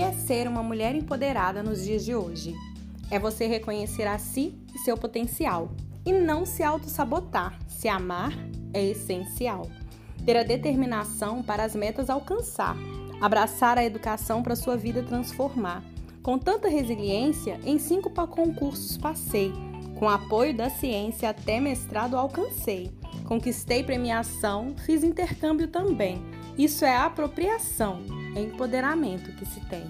é ser uma mulher empoderada nos dias de hoje? É você reconhecer a si e seu potencial e não se auto-sabotar. Se amar é essencial. Ter a determinação para as metas alcançar. Abraçar a educação para sua vida transformar. Com tanta resiliência, em cinco concursos passei. Com apoio da ciência, até mestrado alcancei. Conquistei premiação, fiz intercâmbio também. Isso é apropriação, é empoderamento que se tem.